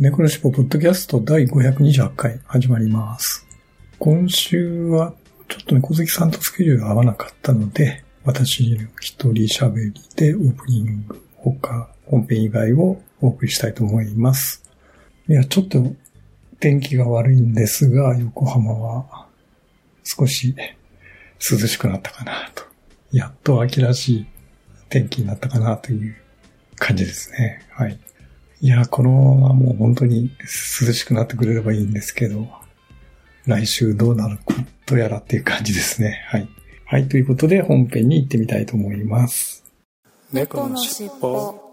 猫のしっぽポッドキャスト第528回始まります。今週はちょっと猫好きさんとスケジュール合わなかったので、私一人喋りでオープニング、他、本編以外をお送りしたいと思います。いや、ちょっと天気が悪いんですが、横浜は少し涼しくなったかなと。やっと秋らしい天気になったかなという感じですね。はい。いや、このままもう本当に涼しくなってくれればいいんですけど、来週どうなることやらっていう感じですね。はい。はい、ということで本編に行ってみたいと思います。猫のしっぽ。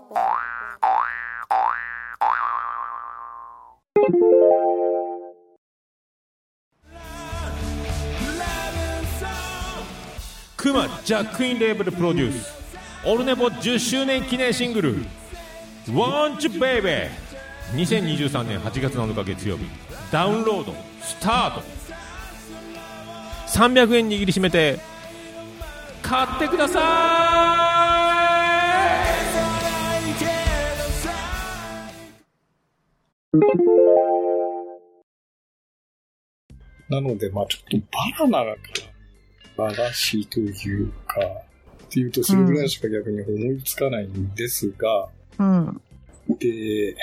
クマジャックインレーベルプロデュースオルネポ10周年記念シングル「Want You Baby」2023年8月7日月曜日。ダウンロードスタート。300円握りしめて買ってください。なので、まあちょっとバナナから和菓子というか、っていうとそれぐらいしか逆に思いつかないんですが、うん。で、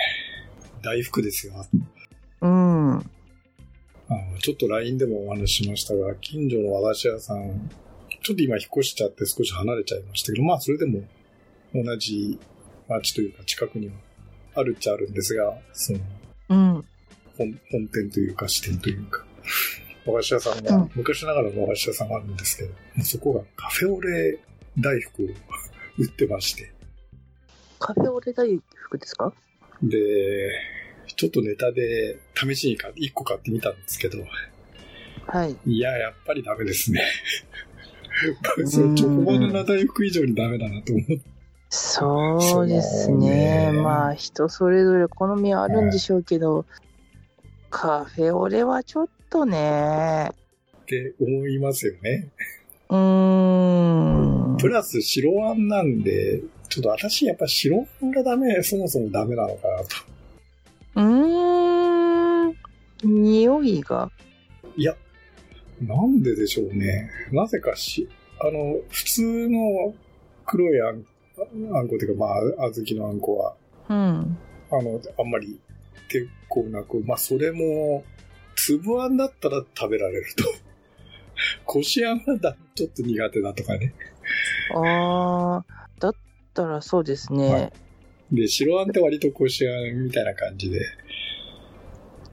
大福ですよ。うん。あのちょっと LINE でもお話ししましたが、近所の和菓子屋さん、ちょっと今引っ越しちゃって少し離れちゃいましたけど、まあそれでも同じ町というか近くにはあるっちゃあるんですが、そのうん。本本店というか支店というか、和菓子屋さんが、うん昔ながらの和菓子屋さんがあるんですけど、そこがカフェオレ大福を売ってまして、カフェオレ大福ですか？で、ちょっとネタで試しにか1個買ってみたんですけど、はい。いや、やっぱりダメですね。そうチョコバナナ大福以上にダメだなと思って。そうですね。ねまあ、人それぞれ好みはあるんでしょうけど、カフェオレはちょっとね。って思いますよね。うーん。プラス白あんなんで、ちょっと私やっぱ白あんがダメ、そもそもダメなのかなと。うーん。匂いが。いや、なんででしょうね。なぜかし、あの、普通の黒いあん、あんこっていうか、まあ、小豆のあんこは、うん。あの、あんまり結構なく、まあ、それも、粒あんだったら食べられると。こしあんはだちょっと苦手だとかね。あー、だったらそうですね。はいで、白あんって割とこしあんみたいな感じで。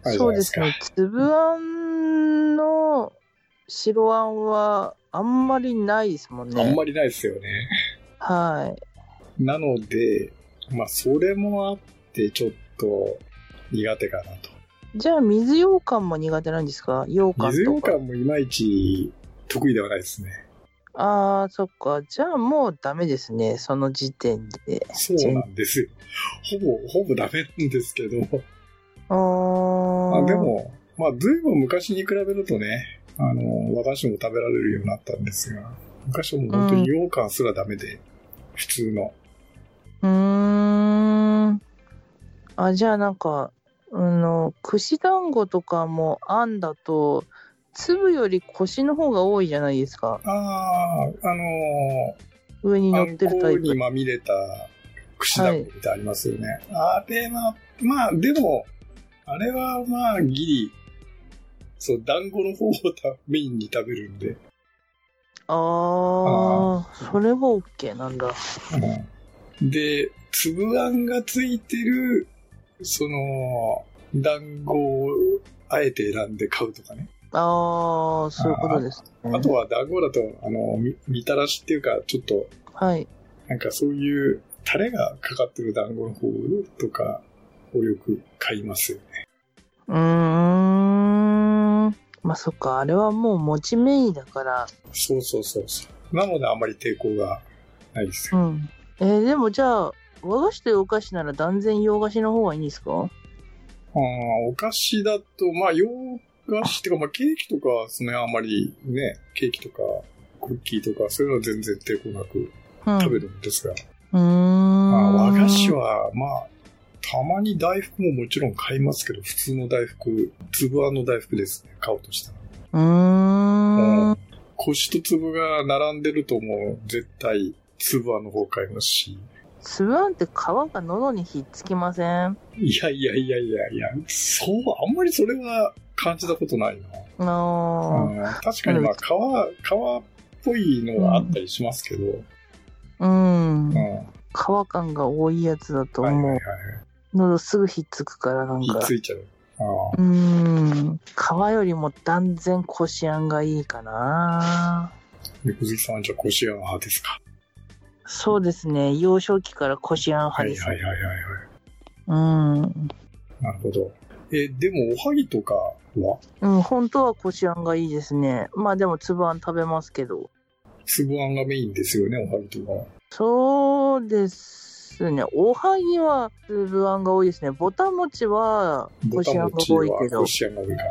じゃそうですね。粒あんの白あんはあんまりないですもんね。あんまりないですよね。はい。なので、まあ、それもあって、ちょっと苦手かなと。じゃあ、水羊羹も苦手なんですか？羊羹水とか。羊羹もいまいち得意ではないですね。ああ、そっか。じゃあもうダメですね。その時点で。そうなんですよ。ほぼ、ほぼダメなんですけど。あーあで。も、まあ、ずいぶん昔に比べるとね、あの、和菓子も食べられるようになったんですが、昔はもう本当に羊羹すらダメで、普通の。うーん。あ、じゃあなんか、あの、串団子とかもあんだと、粒より腰の方が多いじゃないですか。ああ、あの上に乗ってるタイプこに。まみれた串団子ってありますよね。あれは、まあ、でも、あれはまあ、ギリ、そう、団子の方をたメインに食べるんで、ああ、それは OK なんだ。うんで、粒あんがついてる、その、団子をあえて選んで買うとかね。ああ、そういうことですね。あとは団子だと、あの、みみたらしっていうか、ちょっと、はい。なんかそういうタレがかかってる団子の方とかをよく買いますよね。うーん。まあそっか、あれはもう餅メインだから。そうそうそうそう。なのであんまり抵抗がないですよ。うん。えーでもじゃあ、和菓子というお菓子なら断然洋菓子の方がいいんですか？ああ、お菓子だと、まあ、洋菓子っていうか、まあ、ケーキとかはその辺あんまりね、ケーキとか、クッキーとか、そういうのは全然抵抗なくうん。食べるんですが、うーん。まあ、和菓子は、まあ、たまに大福ももちろん買いますけど、普通の大福、粒あんの大福ですね、買おうとしたら。うーん。腰と粒が並んでるともう絶対粒あんの方買いますし。粒あんって皮が喉にひっつきません？いやいやいやいやいや、そう、あんまりそれは感じたことないな。あうん確かにまあ皮、皮っぽいのがあったりしますけど、あ。うんうん。。は皮感が多いやつだと思う。いはいはい。喉すぐひっつくからなんかひっ。ついちゃう。ああうーん。皮よりも断然こしあんがいいかな。猫好きさんはじゃあこしあん派ですか？そうですね。幼少期からこしあん派はいです。はいはいはいはい。うん。なるほど。え、でもおはぎとかはうん、本当はこしあんがいいですね。まあでも粒あん食べますけど。粒あんがメインですよね、おはぎと。そうですね。おはぎは粒あんが多いですね。ぼたもちはこぼしたあんが多いけどはこ。しあんが多いかな。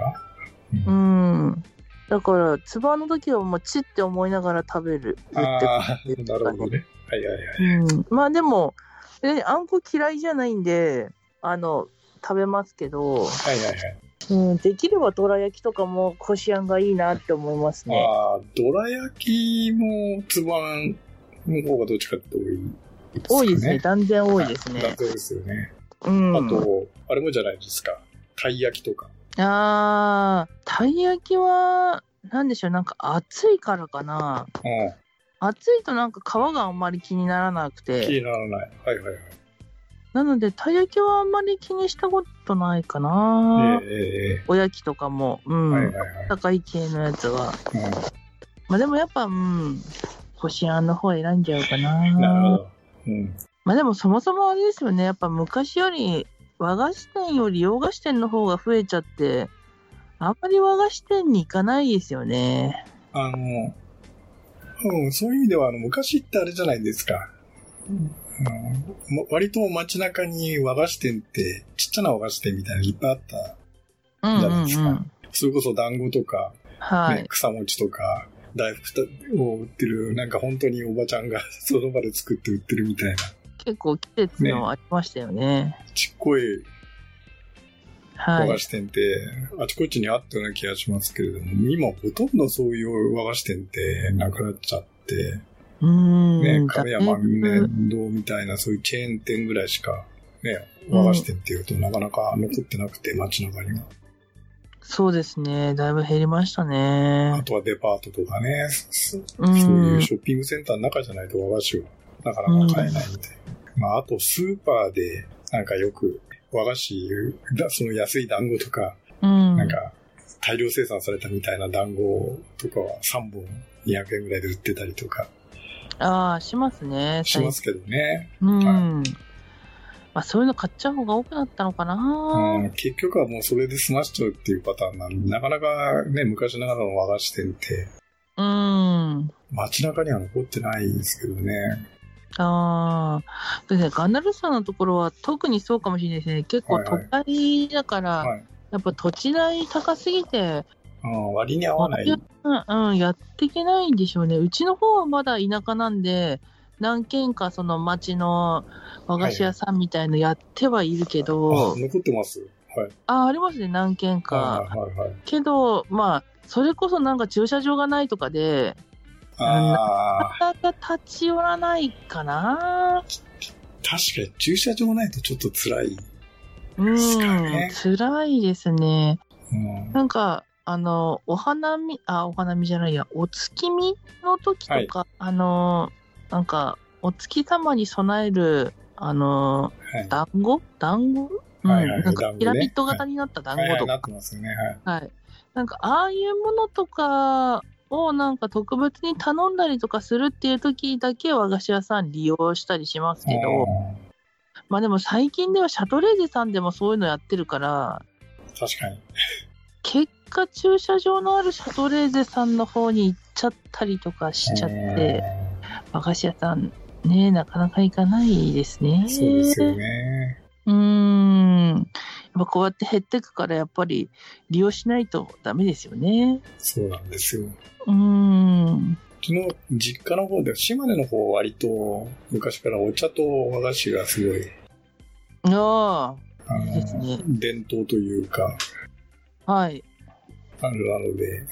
ううんん。だから、粒あんの時はもうチって思いながら食べる。ああ、なるほどね。はいはいはい。うん。まあでも、えあんこ嫌いじゃないんで、あの、食べますけど、はいはいはい。うん、できればどら焼きとかもこしあんがいいなって思いますね。ああ、どら焼きも粒あんの方がどっちかって多いですか、ね。多いですね。断然多いですねだ。そうですよね。うん。あと、あれもじゃないですか。たい焼きとか。あー、たい焼きは、なんでしょう、なんか熱いからかな。うん。熱いとなんか皮があんまり気にならなく気て。にならない。はいはいはい。なので、たい焼きはあんまり気にしたことないかな。ええええおやきとかも、うん。はいはいはい。高い系のやつは。うまあでもやっぱ、うん、こしあんの方選んじゃうかな。ん。なるほど。うん。まあでもそもそもあれですよね。やっぱ昔より和菓子店より洋菓子店の方が増えちゃって、あんまり和菓子店に行かないですよね。あの、うん、そういう意味では、あの、昔ってあれじゃないですか。うんま割と街中に和菓子店って、ちっちゃな和菓子店みたいなのいっぱいあった。うんじゃないですかうんうん。それこそ団子とか、ねはい。草餅とか、大福を売ってる、なんか本当におばちゃんが その場で作って売ってるみたいな、結構季節のありましたよね。ちっこいはい和菓。子店って、あちこちにあったような気がしますけれども、今ほとんどそういう和菓子店ってなくなっちゃって、うーん。ね、亀山面堂みたいなそういうチェーン店ぐらいしか、ね、和菓子店っていうとなかなか残ってなくて、街中には。そうですね。だいぶ減りましたねあ。とはデパートとかね、そう。いうんショッピングセンターの中じゃないと和菓子はなかなか買えないみたいな。まあ、あとスーパーでなんかよく和菓子、だその安い団子とか、うん。なんか大量生産されたみたいな団子とかは3本200円ぐらいで売ってたりとかああ、しますね。しますけどね。うん。まあそういうの買っちゃう方が多くなったのかな。うん、結局はもうそれで済ましちゃうっていうパターンなんで、なかなかね、昔ながらの和菓子店ってうん。街中には残ってないですけどね。ああ。でね、ガンダルスさんのところは特にそうかもしれないですね。結構都はいはい会だから、はい。やっぱ土地代高すぎて、うん、割に合わない。うん、うん、やっていけないんでしょうね。うちの方はまだ田舎なんで、何軒かその町の和菓子屋さんみたいのやってはいるけど、あ、残ってます。はい。あ、ありますね、何軒か。はいはいはい。けど、まあ、それこそなんか駐車場がないとかで、ああ、なかなか立ち寄らないかな。確かに駐車場ないとちょっと辛い。うん、辛いですね。うん。なんか、あの、お花見、あ、お花見じゃないや、お月見の時とか、あの、なんか、お月様に備える、あの、はい。団子？団子？うん、はいはいなんかピラミッド型になった団はいはい、子とか、なってますよね。はい。はい。なんか、ああいうものとかをなんか特別に頼んだりとかするっていう時だけ和菓子屋さん利用したりしますけど、まあでも最近ではシャトレーゼさんでもそういうのやってるから、確かに。結果駐車場のあるシャトレーゼさんの方に行っちゃったりとかしちゃって、和菓子屋さんね、なかなか行かないですね。うんそうですよね。うーん。やっぱこうやって減ってくからやっぱり利用しないとダメですよね。そうなんですよ。うーん。昨日、実家の方で、島根の方は割と昔からお茶と和菓子がすごい、ああいいですねの、伝統というか、あ、はい。あるなので、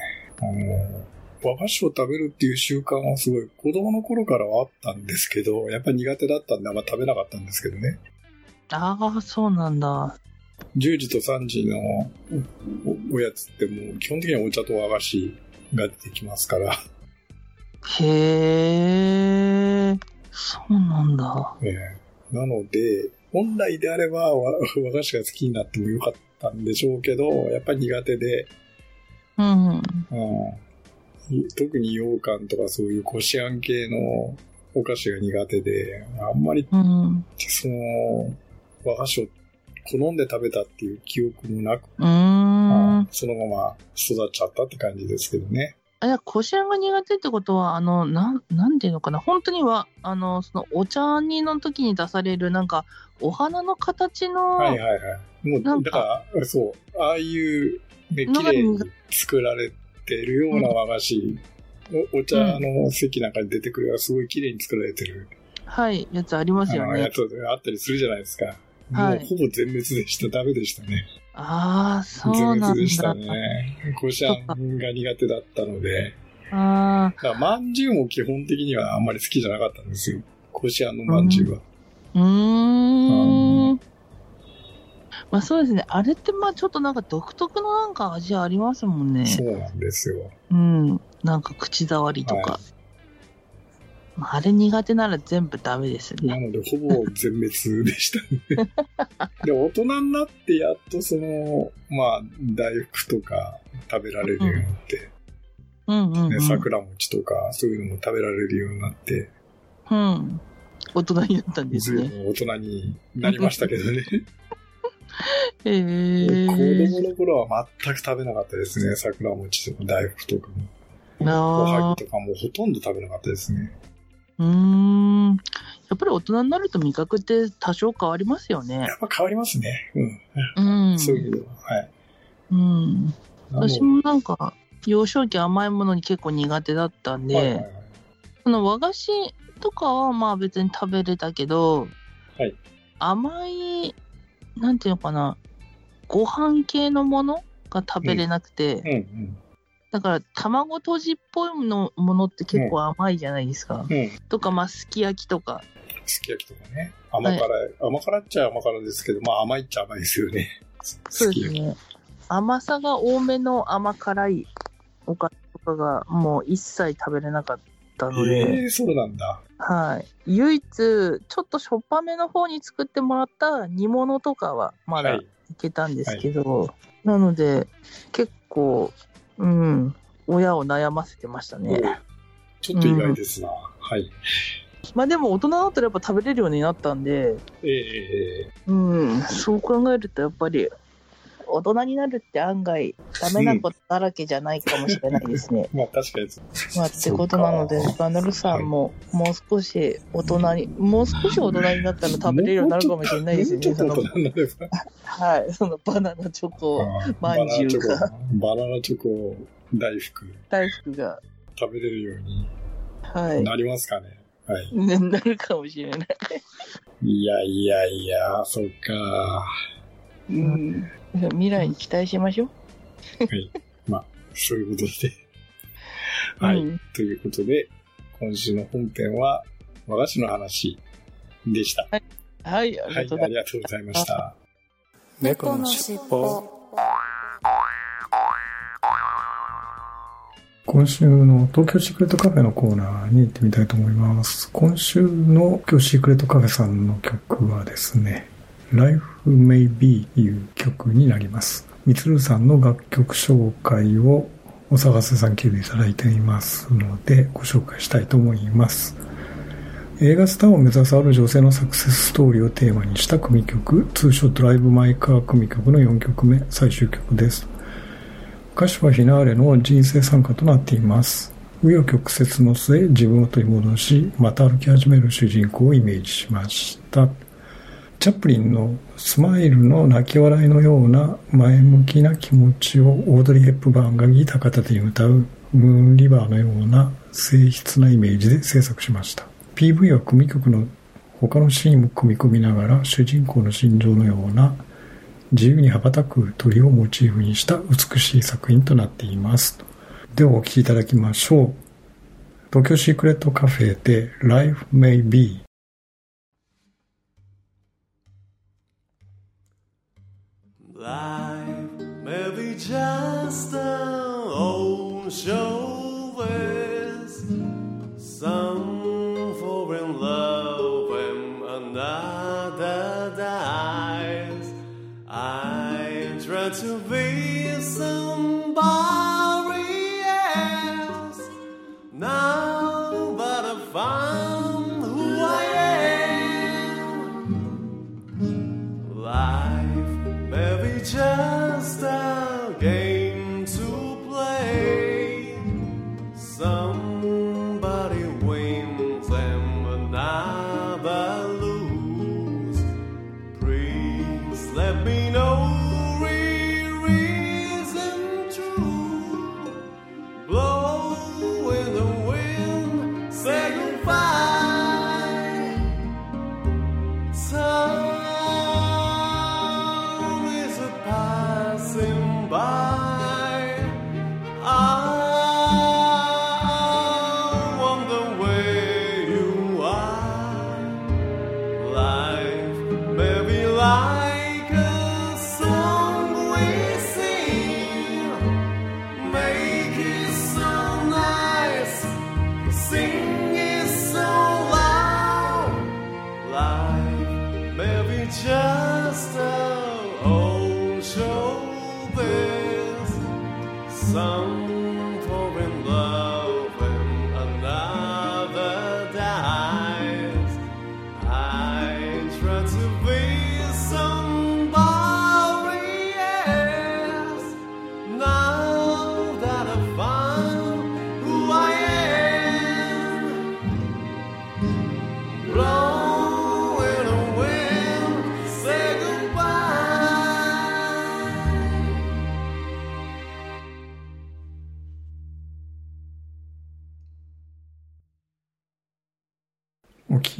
あの、和菓子を食べるっていう習慣はすごい子供の頃からはあったんですけど、やっぱり苦手だったんであんま食べなかったんですけどね。ああ、そうなんだ。10時と3時のおおやつってもう基本的にはお茶と和菓子が出てきますから、へえ、そうなんだ。ええなので、本来であれば和和菓子が好きになってもよかったんでしょうけど、やっぱり苦手で、うん。うん、特に羊羹とかそういうこしあん系のお菓子が苦手で、あんまりうん。その和菓子を好んで食べたっていう記憶もなく、うーん。そのまま育っちゃったって感じですけどね。あ、じゃあ、こしあんが苦手ってことは、あの、なん、なんていうのかな。本当には、あの、その、お茶煮の時に出される、なんか、お花の形の、はいはいはい。もう、なんかだから、そう、ああいう、ね、綺麗に作られてるような和菓子、おお茶の席なんかに出てくるすごい綺麗に作られてる、はい、やつありますよね。あのやつがあったりするじゃないですか。はいもうほぼ全滅でした。ダメでしたね。ああ、そう全なん滅でしただ。ね。こしあんが苦手だったので。あだから、まんじゅうも基本的にはあんまり好きじゃなかったんですよ。こしあんのまんじゅうは。あ、うーん。まあそうですね。あれってまあちょっとなんか独特のなんか味ありますもんね。そうなんですよ。うん。なんか口触りとか。はまああれ苦手なら全部ダメですね。なので、ほぼ全滅でしたね。で、大人になってやっとその、まあ、大福とか食べられるようになって、うんうん、うん。ね、桜餅とかそういうのも食べられるようになって、うん。大人になったんですね。大人になりましたけどね。へえ。子供の頃は全く食べなかったですね。桜餅とか大福とかも。おはあぎとかもほとんど食べなかったですね。ーうーん。やっぱり大人になると味覚って多少変わりますよねや。っぱ変わりますね。うん。うん。そういう意味では。はい。うん。私もなんか、幼少期甘いものに結構苦手だったんで、はいはいはいその和菓子とかはまあ別に食べれたけど、はい甘い、なんていうのかな、ご飯系のものが食べれなくて、うんうん。だから卵とじっぽいのものって結構甘いじゃないですか。うん。とか、まあすき焼きとか。すき焼きとかね。甘辛い、甘辛っちゃ甘辛ですけど、まあ甘いっちゃ甘いですよね。そう。ですね。甘さが多めの甘辛いおかずとかがもう一切食べれなかったので、ええそうなんだ。はい。唯一、ちょっとしょっぱめの方に作ってもらった煮物とかはまだはいい。けたんですけど、なので、結構、うん、親を悩ませてましたね。ちょっと意外ですな。はい。まあでも大人だったらやっぱ食べれるようになったんで、ええええうん、そう考えるとやっぱり、大人になるって案外ダメなことだらけじゃないかもしれないですね。まあ確かに。まあってことなので、バナルさんももう少し大人に、もう少し大人になったら食べれるようになるかもしれないですよね。その。はい、そのバナナチョコまんじゅうがバナナチョコ、大福大福が、食べれるようにはい、なりますかね？はい。ねなるかもしれない。いやいやいや、そっか。うん、未来に期待しましょう。はい。まあ、そういうことで。はい。うんということで、今週の本編は和菓子の話でした。はい、ありはい、がとうございありがとうございました。猫のしっぽ今週の東京シークレットカフェのコーナーに行ってみたいと思います。今週の今日シークレットカフェさんの曲はですね、Life May Be という曲になります。みつるさんの楽曲紹介をお探せさん経由いただいていますので、ご紹介したいと思います。映画スターを目指すある女性のサクセスストーリーをテーマにした組曲、通称ドライブ・マイ・カー組曲の4曲目、最終曲です。歌詞はフィナーレの人生参加となっています。紆余曲折の末、自分を取り戻し、また歩き始める主人公をイメージしました。チャップリンのスマイルの泣き笑いのような前向きな気持ちをオードリー・ヘップバーンがギター片手に歌うムーンリバーのような静筆なイメージで制作しました。PV は組曲の他のシーンも組み込みながら主人公の心情のような自由に羽ばたく鳥をモチーフにした美しい作品となっています。ではお聴きいただきましょう。東京シークレットカフェで Life May Be Life may be just an old show with some in love and another dies. I try to be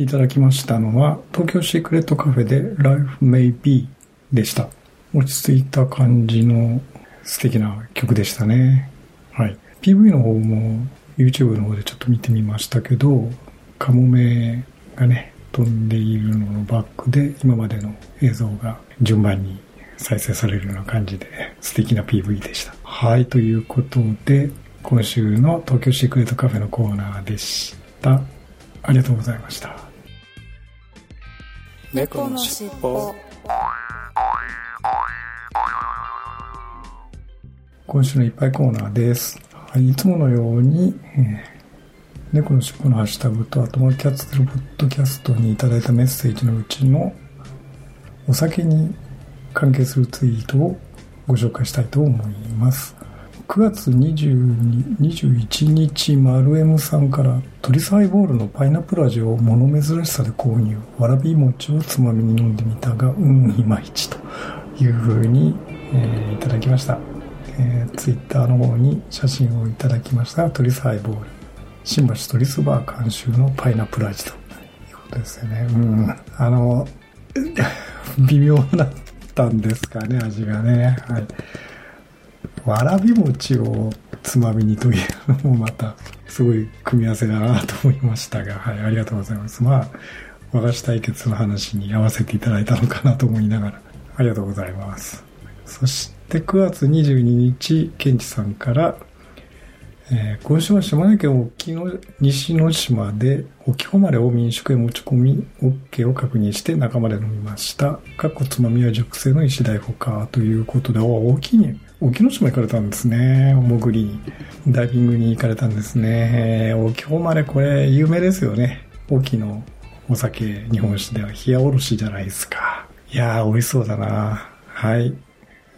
いただきましたのは、東京シークレットカフェで Life May Be でした。落ち着いた感じの素敵な曲でしたね。はい。PV の方も YouTube の方でちょっと見てみましたけど、カモメがね、飛んでいるののバックで今までの映像が順番に再生されるような感じで素敵な PV でした。はい。ということで、今週の東京シークレットカフェのコーナーでした。ありがとうございました。猫のしっぽ今週のいっぱいコーナーです。はい、いつものように、えー猫のしっぽのハッシュタグと、あともうキャッツルポッドキャストにいただいたメッセージのうちの、お酒に関係するツイートをご紹介したいと思います。9月21日、マルエムさんから、トリスハイボールのパイナップル味を物珍しさで購入。わらび餅をつまみに飲んでみたが、うん、いまいちという風に、えーいただきました。えー、ツイッターの方に写真をいただきました。トリスハイボール。新橋トリスバー監修のパイナップル味ということですよね。うん。あの 微妙だったんですかね味がね。はい。わらび餅をつまみにというのもまたすごい組み合わせだなと思いましたがはいありがとうございます。まあ和菓子対決の話に合わせていただいたのかなと思いながらありがとうございます。そして9月22日、ケンチさんから、えー今週は島根県沖の西之島で沖誉れを民宿へ持ち込み OK を確認して中まで飲みました。かっこつまみは熟成の石大福かということで、お沖に、沖ノ島行かれたんですね。お潜りに。ダイビングに行かれたんですね。えー沖誉れこれ有名ですよね。大きのお酒、日本酒では冷やおろしじゃないですか。いやー、美味しそうだな。はい。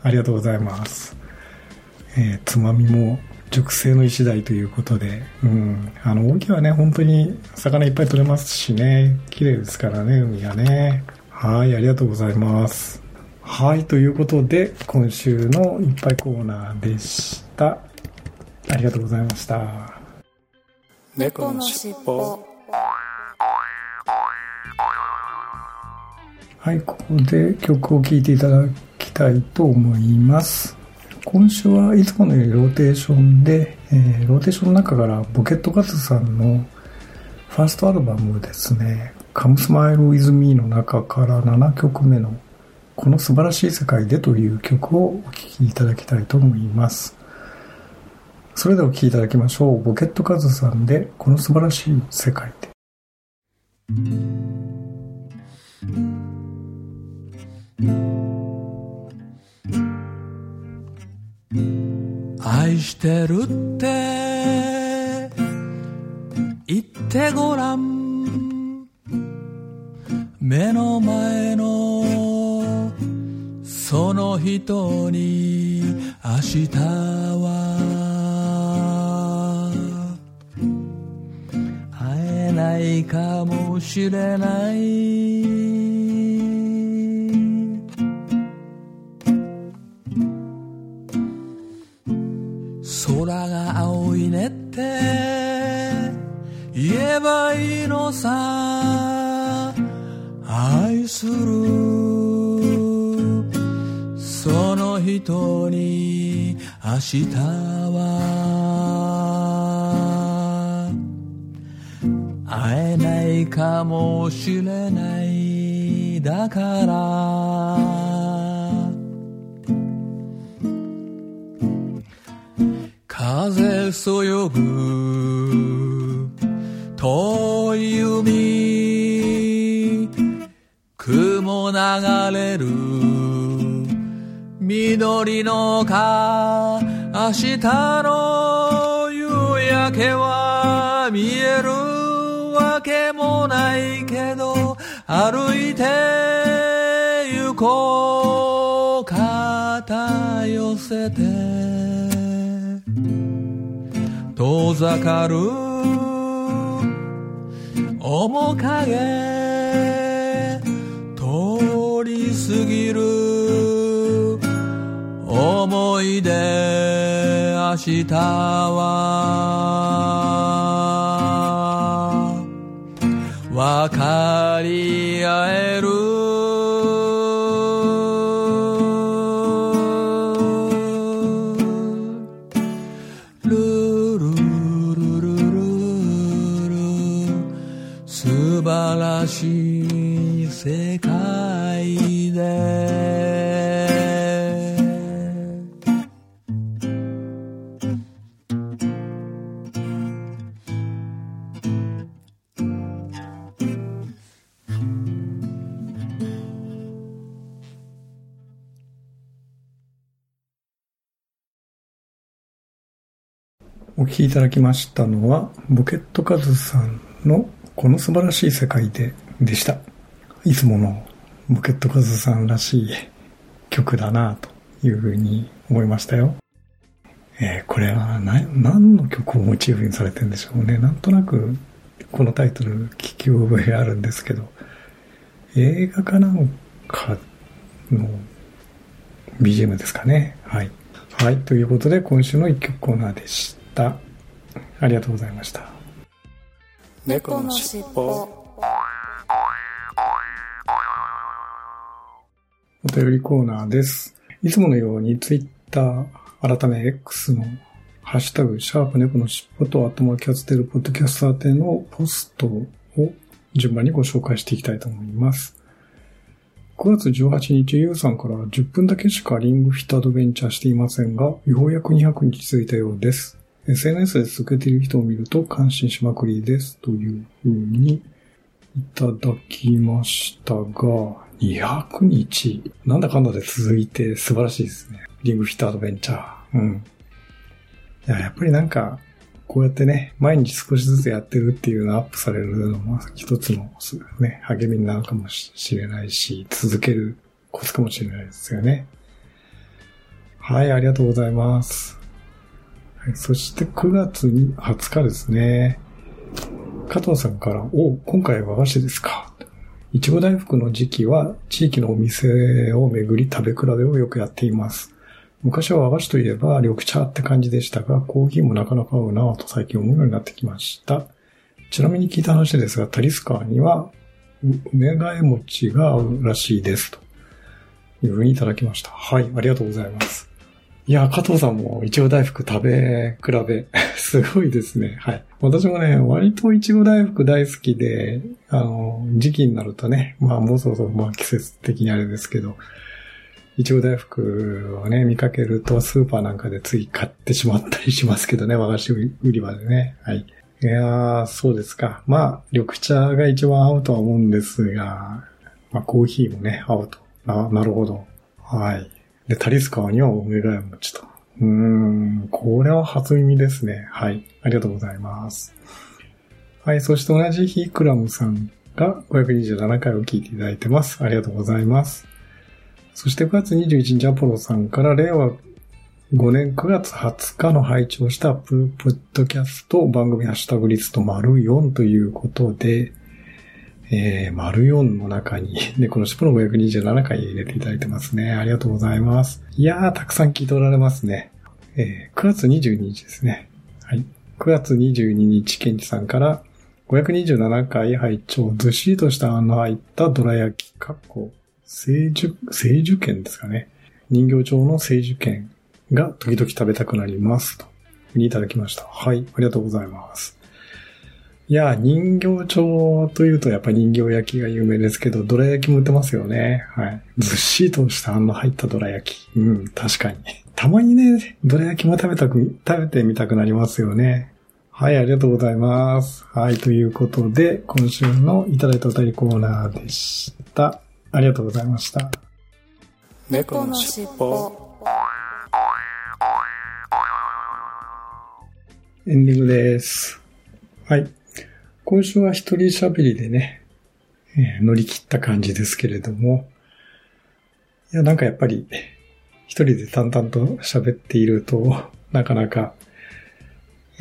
ありがとうございます。えーつまみも熟成の石鯛ということで、うん。あの、大きはね、本当に魚いっぱい取れますしね、綺麗ですからね、海がね。はい、ありがとうございます。はい、ということで、今週のいっぱいコーナーでした。ありがとうございました。猫のしっぽはい、ここで曲を聴いていただきたいと思います。今週はいつものようにローテーションで、えーローテーションの中からボケットカズさんのファーストアルバムですね、Come Smile With Me の中から7曲目のこの素晴らしい世界でという曲をお聴きいただきたいと思います。それではお聴きいただきましょう。ボケットカズさんでこの素晴らしい世界で。愛してるって言ってごらん人に明日は。会えないかもしれない。人に明日は。会えないかもしれないだから。風そよぐ遠い海雲流れる。緑のか明日の夕焼けは見えるわけもないけど歩いて行こう肩寄せて遠ざかる面影通り過ぎる思い出明日は。分かり合える。きいただきましたのは、ボケットカズさんのこの素晴らしい世界ででした。いつものボケットカズさんらしい曲だなというふうに思いましたよ。えーこれは何の曲をモチーフにされてんでしょうね。なんとなくこのタイトル聞き覚えあるんですけど、映画かなんかの BGM ですかね。はい。はい。ということで、今週の一曲コーナーでした。ありがとうございました。猫のしっぽお便りコーナーです。いつものように Twitter、改め X のハッシュタグ、シャープ猫のしっぽと頭キャステルポッドキャスター宛てのポストを順番にご紹介していきたいと思います。9月18日、ゆうさんから10分だけしかリングフィットアドベンチャーしていませんが、ようやく200日続いたようです。SNS で続けている人を見ると感心しまくりです。というふうにいただきましたが、200日。なんだかんだで続いて素晴らしいですね。リングフィットアドベンチャー。うん。いや、やっぱりなんか、こうやってね、毎日少しずつやってるっていうのをアップされるのも一つのね、励みになるかもしれないし、続けるコツかもしれないですよね。はい、ありがとうございます。そして9月に20日ですね。加藤さんから、お、今回は和菓子ですか？いちご大福の時期は地域のお店を巡り食べ比べをよくやっています。昔は和菓子といえば緑茶って感じでしたが、コーヒーもなかなか合うなぁと最近思うようになってきました。ちなみに聞いた話ですが、タリスカーには梅替え餅が合うらしいです。というふうにいただきました。はい、ありがとうございます。いや、加藤さんもいちご大福食べ比べ、すごいですね。はい。私もね、割といちご大福大好きで、あの、時期になるとね、まあもうそろそろまあ季節的にあれですけど、いちご大福をね、見かけるとスーパーなんかでつい買ってしまったりしますけどね、和菓子売り場でね。はい。いやー、そうですか。まあ、緑茶が一番合うとは思うんですが、まあコーヒーもね、合うと。な、なるほど。はい。で、タリスカワには梅ヶ谷餅と。うーん、これは初耳ですね。はい。ありがとうございます。はい。そして同じ日、クラムさんが527回を聞いていただいてます。ありがとうございます。そして9月21日、アポロさんから、令和5年9月20日の配置をしたプポッドキャスト番組ハッシュタグリスト丸4ということで、えー、丸4の中に、ね、このシプの527回入れていただいてますね。ありがとうございます。いやー、たくさん聞いておられますね。えー、9月22日ですね。はい。9月22日、ケンチさんから、527回拝聴ずっしりとしたあの入ったどら焼き、かっこ、聖樹、聖樹券ですかね。人形町の聖樹券が時々食べたくなります。と、いただきました。はい。ありがとうございます。いや、人形町というとやっぱり人形焼きが有名ですけど、どら焼きも売ってますよね。はい。ずっしりとしたあんの入ったどら焼き。うん、確かに。たまにね、どら焼きも食べたく、食べてみたくなりますよね。はい、ありがとうございます。はい、ということで、今週のいただいたお便りコーナーでした。ありがとうございました。猫のしっぽエンディングです。はい。今週は一人喋りでね、えー乗り切った感じですけれども、いや、なんかやっぱり、一人で淡々と喋っていると、なかなか、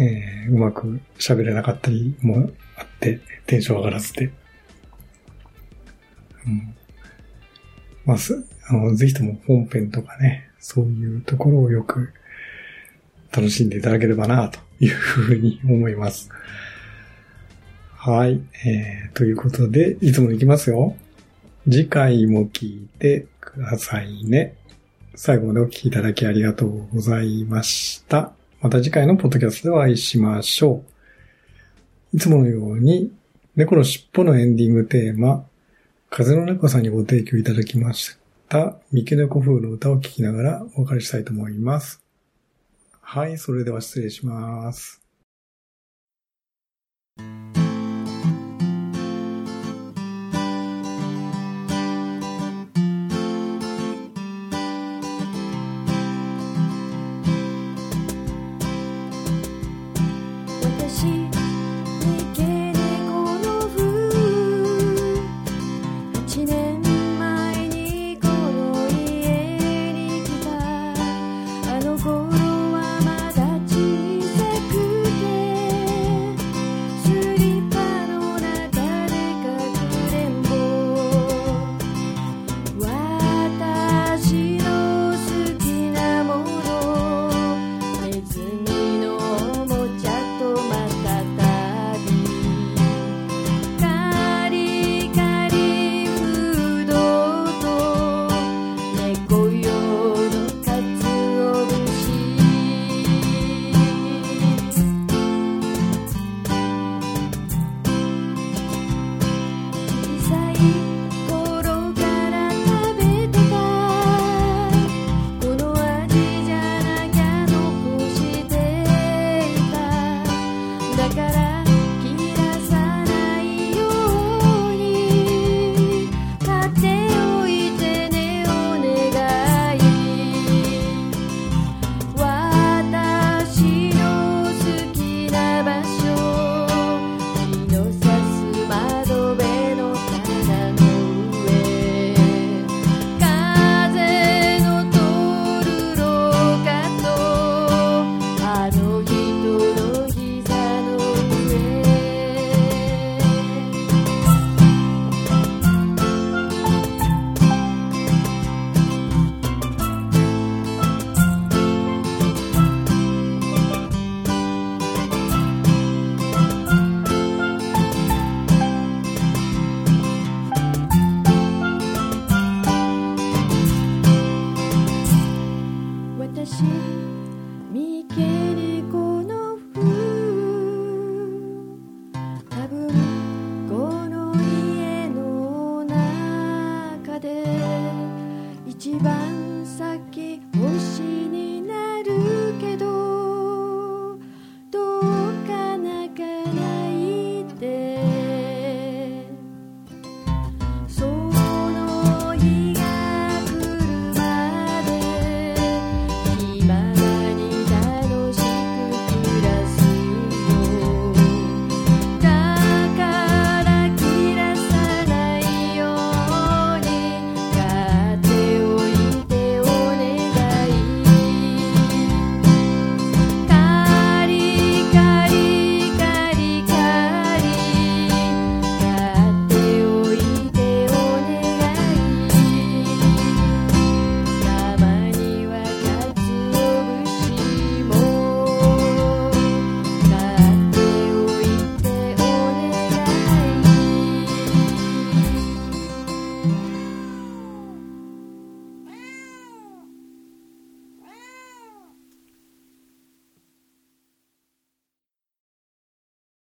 えーうまく喋れなかったりもあって、テンション上がらずで。うん。まあ、あの、ぜひとも本編とかね、そういうところをよく楽しんでいただければな、というふうに思います。はい。えー、ということで、いつものいきますよ。次回も聞いてくださいね。最後までお聞きいただきありがとうございました。また次回のポッドキャストでお会いしましょう。いつものように、猫のしっぽのエンディングテーマ、風の猫さんにご提供いただきました、三毛猫風の歌を聴きながらお別れしたいと思います。はい、それでは失礼します。